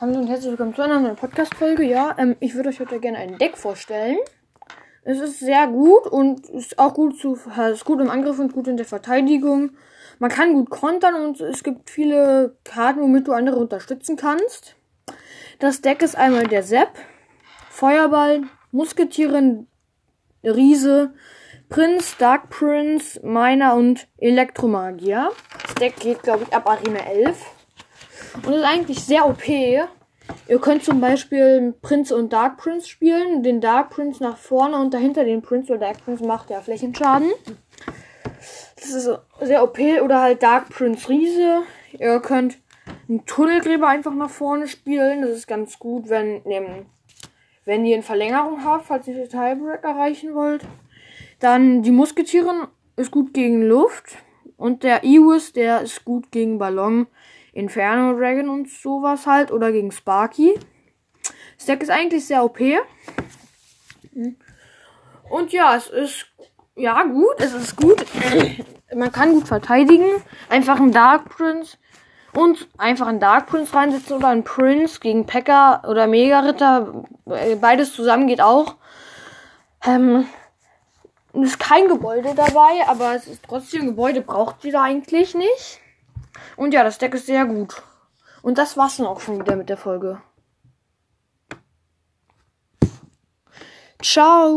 Hallo und herzlich willkommen zu einer neuen Podcast-Folge. Ja, ähm, ich würde euch heute gerne ein Deck vorstellen. Es ist sehr gut und ist auch gut zu, ist gut im Angriff und gut in der Verteidigung. Man kann gut kontern und es gibt viele Karten, womit du andere unterstützen kannst. Das Deck ist einmal der Sepp, Feuerball, Musketieren, Riese, Prinz, Dark Prince, Miner und Elektromagier. Das Deck geht, glaube ich, ab Arena 11. Und ist eigentlich sehr OP. Ihr könnt zum Beispiel Prinz und Dark Prince spielen. Den Dark Prince nach vorne und dahinter den Prince oder Dark Prince macht ja Flächenschaden. Das ist sehr OP. Oder halt Dark Prince Riese. Ihr könnt einen Tunnelgräber einfach nach vorne spielen. Das ist ganz gut, wenn, wenn ihr eine Verlängerung habt, falls ihr den Tiebreak erreichen wollt. Dann die Musketieren ist gut gegen Luft. Und der Iwis, der ist gut gegen Ballon. Inferno Dragon und sowas halt. Oder gegen Sparky. Das Deck ist eigentlich sehr OP. Und ja, es ist ja gut. Es ist gut. Man kann gut verteidigen. Einfach einen Dark Prince und einfach einen Dark Prince reinsetzen oder einen Prince gegen Pekka oder Mega Ritter. Beides zusammen geht auch. Ähm, ist kein Gebäude dabei, aber es ist trotzdem Gebäude braucht ihr da eigentlich nicht. Und ja, das Deck ist sehr gut. Und das war's dann auch schon wieder mit der Folge. Ciao.